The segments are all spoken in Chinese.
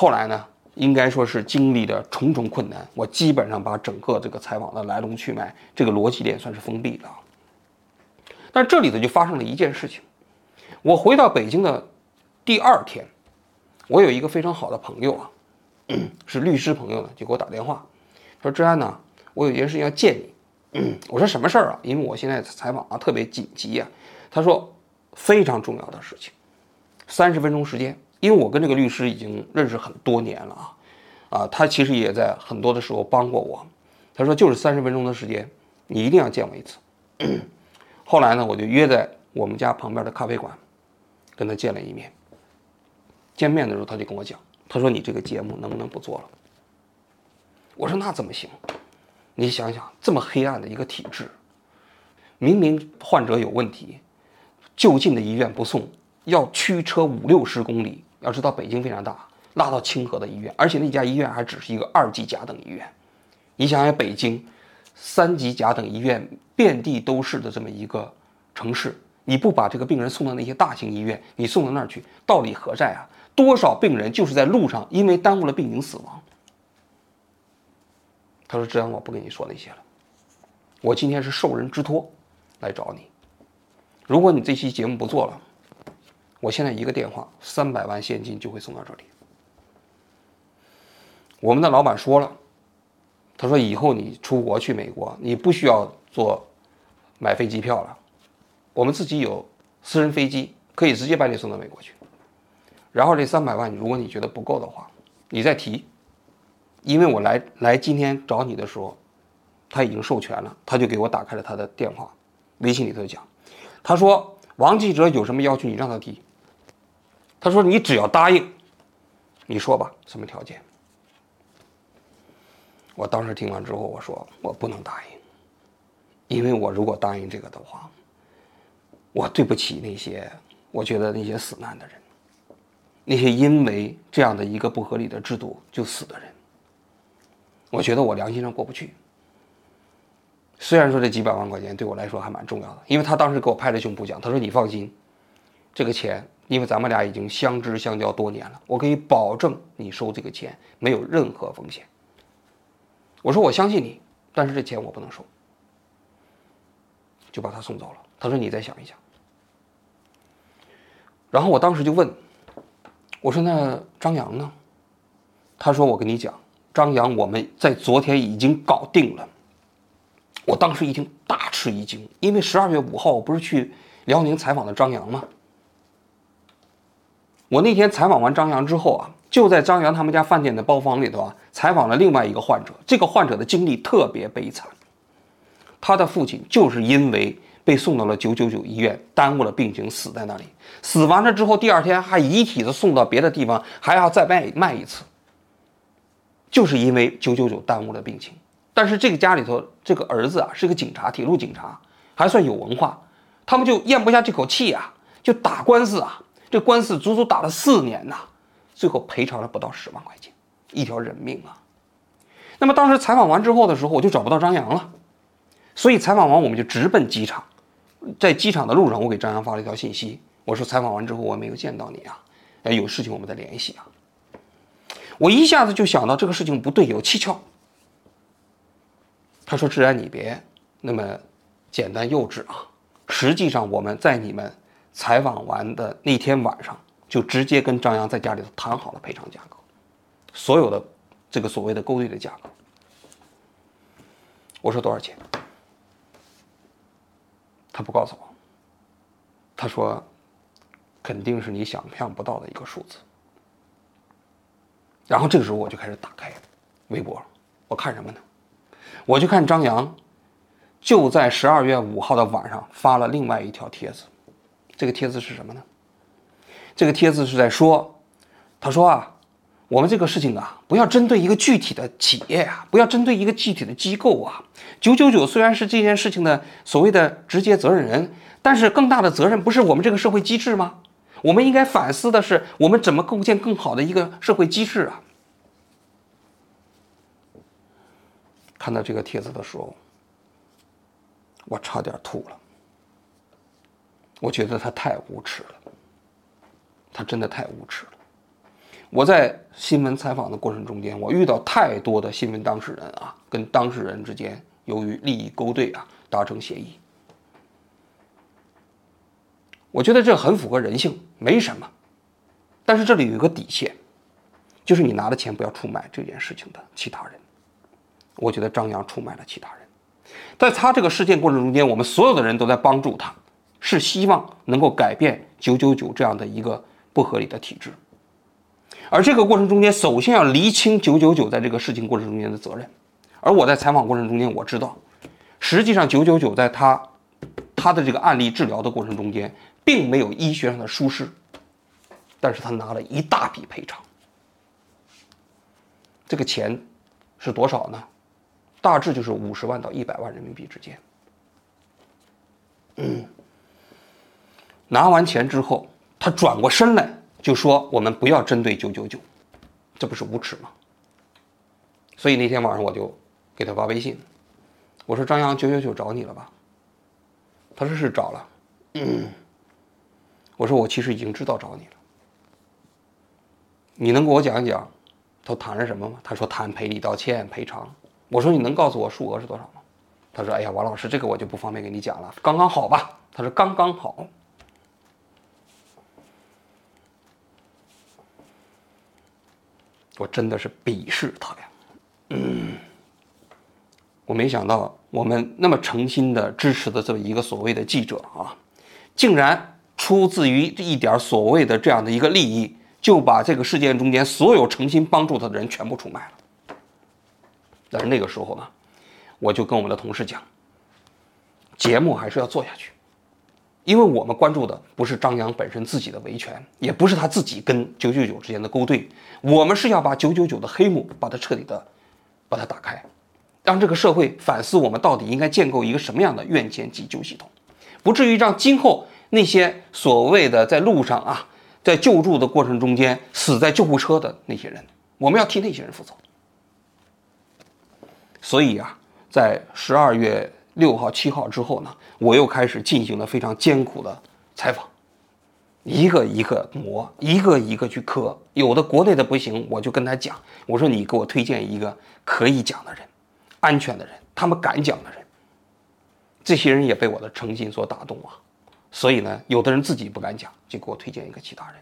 后来呢，应该说是经历了重重困难，我基本上把整个这个采访的来龙去脉，这个逻辑链算是封闭了。但这里头就发生了一件事情，我回到北京的第二天，我有一个非常好的朋友啊，是律师朋友呢，就给我打电话，说：“志安呢，我有件事情要见你。”我说：“什么事儿啊？因为我现在采访啊特别紧急呀。”他说：“非常重要的事情，三十分钟时间。”因为我跟这个律师已经认识很多年了啊，啊，他其实也在很多的时候帮过我。他说就是三十分钟的时间，你一定要见我一次。后来呢，我就约在我们家旁边的咖啡馆，跟他见了一面。见面的时候，他就跟我讲，他说你这个节目能不能不做了？我说那怎么行？你想想，这么黑暗的一个体制，明明患者有问题，就近的医院不送，要驱车五六十公里。要知道北京非常大，拉到清河的医院，而且那家医院还只是一个二级甲等医院。你想想，北京三级甲等医院遍地都是的这么一个城市，你不把这个病人送到那些大型医院，你送到那儿去，道理何在啊？多少病人就是在路上因为耽误了病情死亡。他说：“志安，我不跟你说那些了，我今天是受人之托来找你。如果你这期节目不做了。”我现在一个电话，三百万现金就会送到这里。我们的老板说了，他说以后你出国去美国，你不需要做买飞机票了，我们自己有私人飞机，可以直接把你送到美国去。然后这三百万，如果你觉得不够的话，你再提，因为我来来今天找你的时候，他已经授权了，他就给我打开了他的电话，微信里头讲，他说王记者有什么要求，你让他提。他说：“你只要答应，你说吧，什么条件？”我当时听完之后，我说：“我不能答应，因为我如果答应这个的话，我对不起那些我觉得那些死难的人，那些因为这样的一个不合理的制度就死的人。我觉得我良心上过不去。虽然说这几百万块钱对我来说还蛮重要的，因为他当时给我拍着胸脯讲，他说：‘你放心，这个钱。’”因为咱们俩已经相知相交多年了，我可以保证你收这个钱没有任何风险。我说我相信你，但是这钱我不能收，就把他送走了。他说你再想一想。然后我当时就问，我说那张扬呢？他说我跟你讲，张扬我们在昨天已经搞定了。我当时一听大吃一惊，因为十二月五号我不是去辽宁采访的张扬吗？我那天采访完张扬之后啊，就在张扬他们家饭店的包房里头啊，采访了另外一个患者。这个患者的经历特别悲惨，他的父亲就是因为被送到了九九九医院，耽误了病情，死在那里。死完了之后，第二天还遗体子送到别的地方，还要再卖卖一次，就是因为九九九耽误了病情。但是这个家里头这个儿子啊，是个警察，铁路警察，还算有文化，他们就咽不下这口气啊，就打官司啊。这官司足足打了四年呐，最后赔偿了不到十万块钱，一条人命啊！那么当时采访完之后的时候，我就找不到张扬了，所以采访完我们就直奔机场。在机场的路上，我给张扬发了一条信息，我说采访完之后我没有见到你啊，哎，有事情我们再联系啊。我一下子就想到这个事情不对，有蹊跷。他说：“志安，你别那么简单幼稚啊，实际上我们在你们。”采访完的那天晚上，就直接跟张扬在家里头谈好了赔偿价格，所有的这个所谓的勾兑的价格。我说多少钱？他不告诉我。他说，肯定是你想象不到的一个数字。然后这个时候我就开始打开微博，我看什么呢？我就看张扬就在十二月五号的晚上发了另外一条帖子。这个帖子是什么呢？这个帖子是在说，他说啊，我们这个事情啊，不要针对一个具体的企业啊，不要针对一个具体的机构啊。九九九虽然是这件事情的所谓的直接责任人，但是更大的责任不是我们这个社会机制吗？我们应该反思的是，我们怎么构建更好的一个社会机制啊？看到这个帖子的时候，我差点吐了。我觉得他太无耻了，他真的太无耻了。我在新闻采访的过程中间，我遇到太多的新闻当事人啊，跟当事人之间由于利益勾兑啊，达成协议。我觉得这很符合人性，没什么。但是这里有一个底线，就是你拿的钱不要出卖这件事情的其他人。我觉得张扬出卖了其他人，在他这个事件过程中间，我们所有的人都在帮助他，是希望能够改变九九九这样的一个不合理的体制。而这个过程中间，首先要厘清九九九在这个事情过程中间的责任。而我在采访过程中间，我知道，实际上九九九在他他的这个案例治疗的过程中间，并没有医学上的疏失，但是他拿了一大笔赔偿。这个钱是多少呢？大致就是五十万到一百万人民币之间。嗯，拿完钱之后，他转过身来就说：“我们不要针对九九九，这不是无耻吗？”所以那天晚上我就给他发微信，我说：“张扬，九九九找你了吧？”他说：“是找了。”嗯，我说：“我其实已经知道找你了，你能给我讲一讲，都谈了什么吗？”他说：“谈赔礼道歉、赔偿。”我说你能告诉我数额是多少吗？他说：“哎呀，王老师，这个我就不方便给你讲了，刚刚好吧？”他说：“刚刚好。”我真的是鄙视他呀！嗯，我没想到我们那么诚心的支持的这么一个所谓的记者啊，竟然出自于一点所谓的这样的一个利益，就把这个事件中间所有诚心帮助他的人全部出卖了。但是那个时候呢，我就跟我们的同事讲，节目还是要做下去，因为我们关注的不是张扬本身自己的维权，也不是他自己跟九九九之间的勾兑，我们是要把九九九的黑幕把它彻底的把它打开，让这个社会反思我们到底应该建构一个什么样的院前急救系统，不至于让今后那些所谓的在路上啊，在救助的过程中间死在救护车的那些人，我们要替那些人负责。所以啊，在十二月六号、七号之后呢，我又开始进行了非常艰苦的采访，一个一个磨，一个一个去磕。有的国内的不行，我就跟他讲，我说你给我推荐一个可以讲的人，安全的人，他们敢讲的人。这些人也被我的诚信所打动啊，所以呢，有的人自己不敢讲，就给我推荐一个其他人。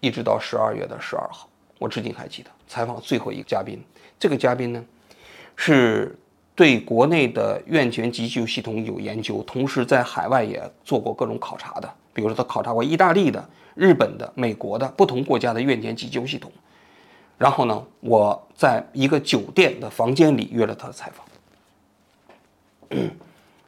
一直到十二月的十二号，我至今还记得采访最后一个嘉宾。这个嘉宾呢，是对国内的院前急救系统有研究，同时在海外也做过各种考察的。比如说，他考察过意大利的、日本的、美国的不同国家的院前急救系统。然后呢，我在一个酒店的房间里约了他的采访。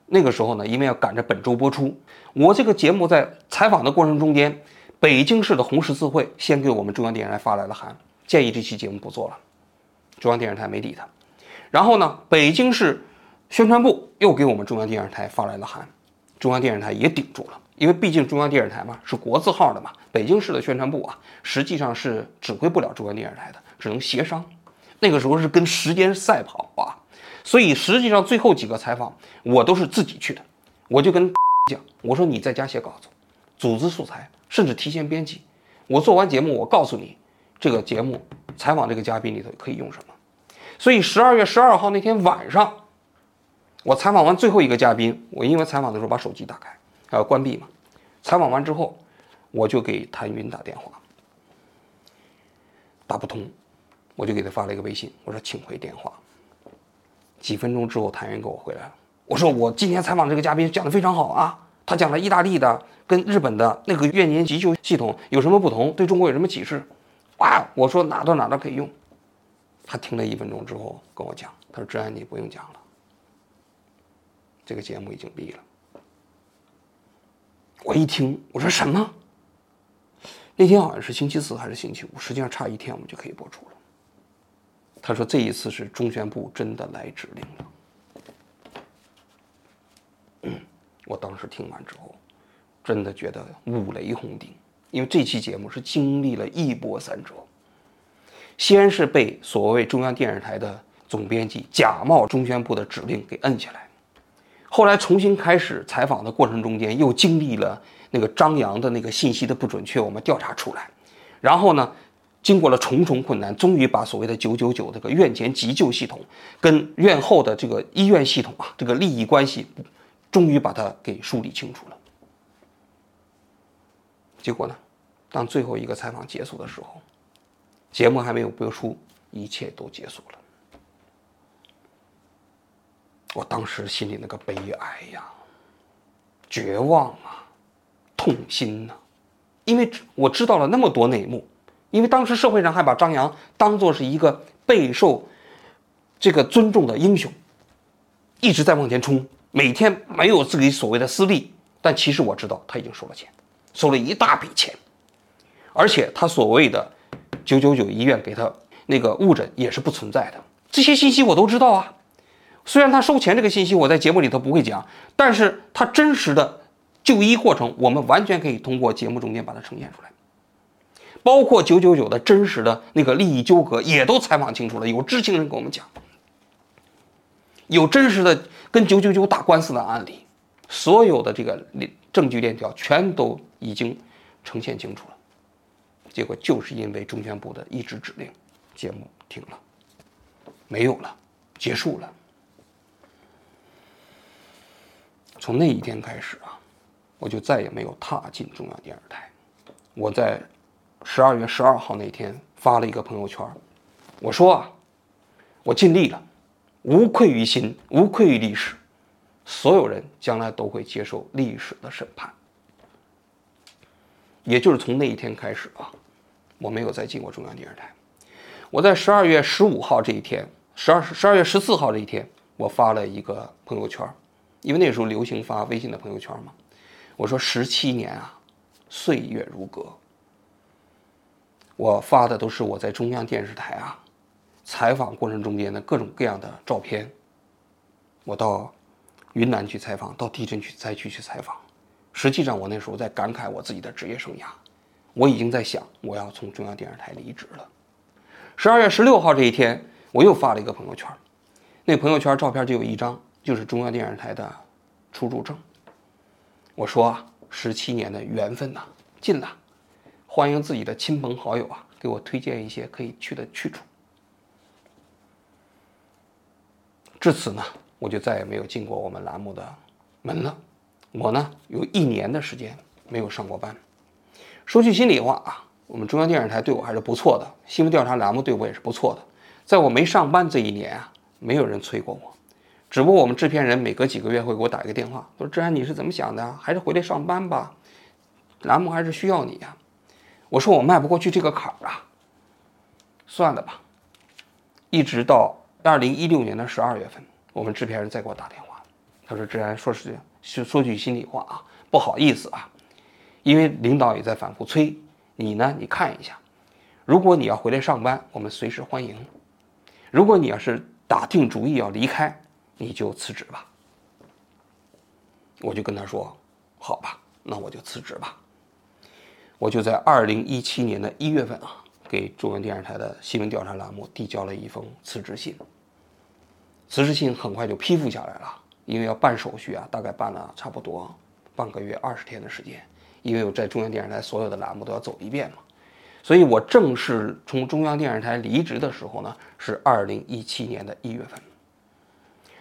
那个时候呢，因为要赶着本周播出，我这个节目在采访的过程中间，北京市的红十字会先给我们中央电视台发来了函，建议这期节目不做了。中央电视台没理他，然后呢，北京市宣传部又给我们中央电视台发来了函，中央电视台也顶住了，因为毕竟中央电视台嘛是国字号的嘛，北京市的宣传部啊实际上是指挥不了中央电视台的，只能协商。那个时候是跟时间赛跑啊，所以实际上最后几个采访我都是自己去的，我就跟讲，我说你在家写稿子，组织素材，甚至提前编辑，我做完节目我告诉你这个节目。采访这个嘉宾里头可以用什么？所以十二月十二号那天晚上，我采访完最后一个嘉宾，我因为采访的时候把手机打开，呃关闭嘛。采访完之后，我就给谭云打电话，打不通，我就给他发了一个微信，我说请回电话。几分钟之后，谭云给我回来了，我说我今天采访这个嘉宾讲的非常好啊，他讲了意大利的跟日本的那个院前急救系统有什么不同，对中国有什么启示。哇！我说哪到哪都可以用。他听了一分钟之后跟我讲，他说：“志安，你不用讲了，这个节目已经闭了。”我一听，我说什么？那天好像是星期四还是星期五，实际上差一天我们就可以播出了。他说：“这一次是中宣部真的来指令了。”我当时听完之后，真的觉得五雷轰顶。因为这期节目是经历了一波三折，先是被所谓中央电视台的总编辑假冒中宣部的指令给摁下来，后来重新开始采访的过程中间，又经历了那个张扬的那个信息的不准确，我们调查出来，然后呢，经过了重重困难，终于把所谓的九九九这个院前急救系统跟院后的这个医院系统啊，这个利益关系，终于把它给梳理清楚了。结果呢，当最后一个采访结束的时候，节目还没有播出，一切都结束了。我当时心里那个悲哀呀、绝望啊、痛心呐、因为我知道了那么多内幕，因为当时社会上还把张扬当做是一个备受这个尊重的英雄，一直在往前冲，每天没有自己所谓的私利，但其实我知道他已经收了钱，收了一大笔钱，而且他所谓的九九九医院给他那个误诊也是不存在的，这些信息我都知道啊。虽然他收钱这个信息我在节目里头不会讲，但是他真实的就医过程，我们完全可以通过节目中间把它呈现出来。包括九九九的真实的那个利益纠葛，也都采访清楚了，有知情人跟我们讲，有真实的跟九九九打官司的案例，所有的这个证据链条全都已经呈现清楚了。结果就是因为中宣部的一纸指令，节目停了，没有了，结束了。从那一天开始啊，我就再也没有踏进中央电视台。我在十二月十二号那天发了。一个朋友圈，我说啊，我尽力了，无愧于心，无愧于历史，所有人将来都会接受历史的审判。也就是从那一天开始啊，我没有再进过中央电视台。我在十二月十五号这一天，十二十二月十四号这一天，我发了一个朋友圈。因为那时候流行发微信的朋友圈嘛，我说十七年啊，岁月如歌。我发的都是我在中央电视台啊采访过程中间的各种各样的照片。我到云南去采访，到地震去灾区去采访。实际上，我那时候在感慨我自己的职业生涯，我已经在想我要从中央电视台离职了。十二月十六号这一天，我又发了一个朋友圈，那朋友圈照片就有一张。就是中央电视台的出入证。我说啊，十七年的缘分呐，尽了，欢迎自己的亲朋好友啊，给我推荐一些可以去的去处。至此呢，我就再也没有进过我们栏目的门了。我呢，有一年的时间没有上过班。说句心里话啊，我们中央电视台对我还是不错的，新闻调查栏目对我也是不错的。在我没上班这一年啊，没有人催过我。只不过我们制片人每隔几个月会给我打一个电话，说：“志安，你是怎么想的？还是回来上班吧，栏目还是需要你呀。”我说：“我迈不过去这个坎儿啊，算了吧。”一直到二零一六年的十二月份，我们制片人再给我打电话，他说：“志安，说实说句心里话啊，不好意思啊，因为领导也在反复催你呢，你看一下，如果你要回来上班，我们随时欢迎；如果你要是打定主意要离开，你就辞职吧，我就跟他说：“好吧，那我就辞职吧。”我就在二零一七年的一月份啊，给中央电视台的新闻调查栏目递交了一封辞职信。辞职信很快就批复下来了，因为要办手续啊，大概办了差不多半个月二十天的时间，因为我在中央电视台所有的栏目都要走一遍嘛，所以我正式从中央电视台离职的时候呢，是二零一七年的一月份。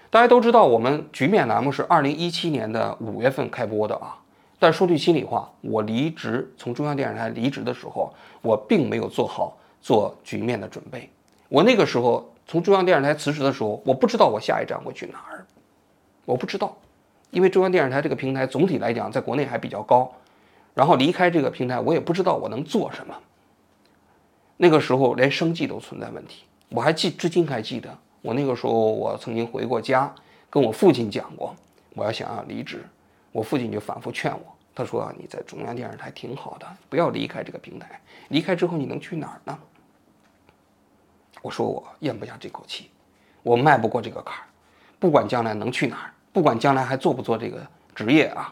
大家都知道，我们局面栏目是二零一七年的五月份开播的啊。但说句心里话，我离职从中央电视台离职的时候，我并没有做好做局面的准备。我那个时候从中央电视台辞职的时候，我不知道我下一站会去哪儿，我不知道，因为中央电视台这个平台总体来讲在国内还比较高。然后离开这个平台，我也不知道我能做什么。那个时候连生计都存在问题，我还记，至今还记得。我那个时候，我曾经回过家，跟我父亲讲过，我要想要离职，我父亲就反复劝我，他说：“你在中央电视台挺好的，不要离开这个平台，离开之后你能去哪儿呢？”我说：“我咽不下这口气，我迈不过这个坎儿，不管将来能去哪儿，不管将来还做不做这个职业啊，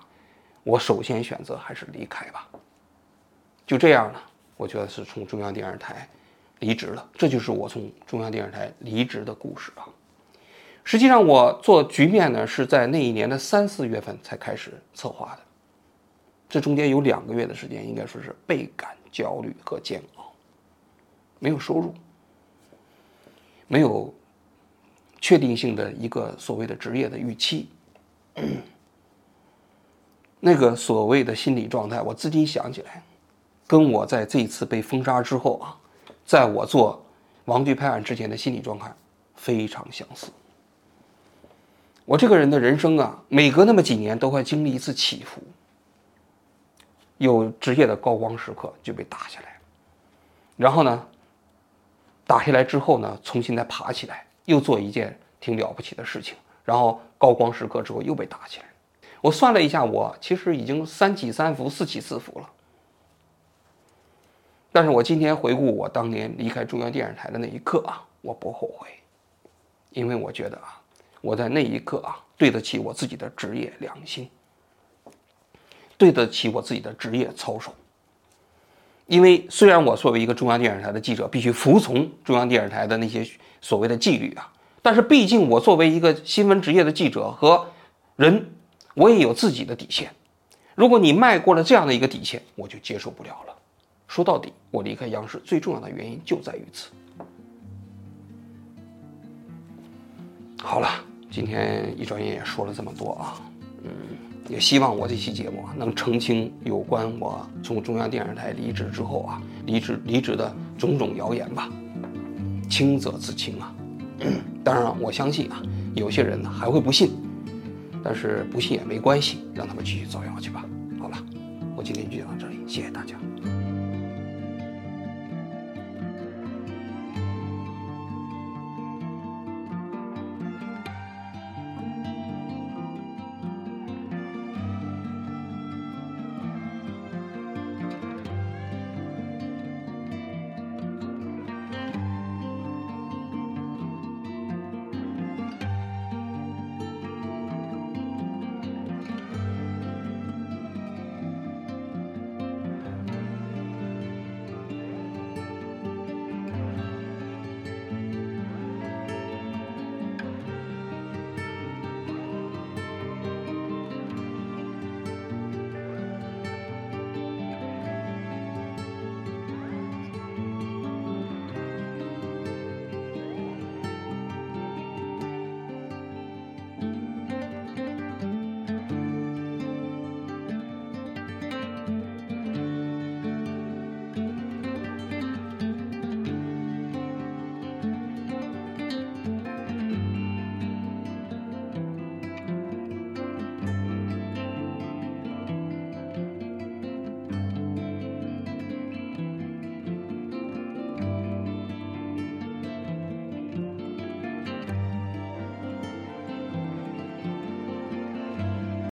我首先选择还是离开吧。”就这样呢，我觉得是从中央电视台。离职了，这就是我从中央电视台离职的故事啊。实际上，我做局面呢是在那一年的三四月份才开始策划的，这中间有两个月的时间，应该说是倍感焦虑和煎熬。没有收入，没有确定性的一个所谓的职业的预期。那个所谓的心理状态，我自己想起来，跟我在这一次被封杀之后啊，在我做王队拍案之前的心理状态非常相似。我这个人的人生啊，每隔那么几年都会经历一次起伏，有职业的高光时刻就被打下来，然后呢，打下来之后呢，重新再爬起来，又做一件挺了不起的事情，然后高光时刻之后又被打起来。我算了一下，我其实已经三起三伏、四起四伏了。但是我今天回顾我当年离开中央电视台的那一刻啊，我不后悔，因为我觉得啊，我在那一刻啊，对得起我自己的职业良心，对得起我自己的职业操守。因为虽然我作为一个中央电视台的记者，必须服从中央电视台的那些所谓的纪律啊，但是毕竟我作为一个新闻职业的记者和人。我也有自己的底线，如果你迈过了这样的一个底线，我就接受不了了。说到底，我离开央视最重要的原因就在于此。好了，今天一转眼也说了这么多啊，嗯，也希望我这期节目能澄清有关我从中央电视台离职之后啊离职离职的种种谣言吧，清则自清啊。当然，我相信啊，有些人呢还会不信。但是不信也没关系，让他们继续造谣去吧。好了，我今天就讲到这里，谢谢大家。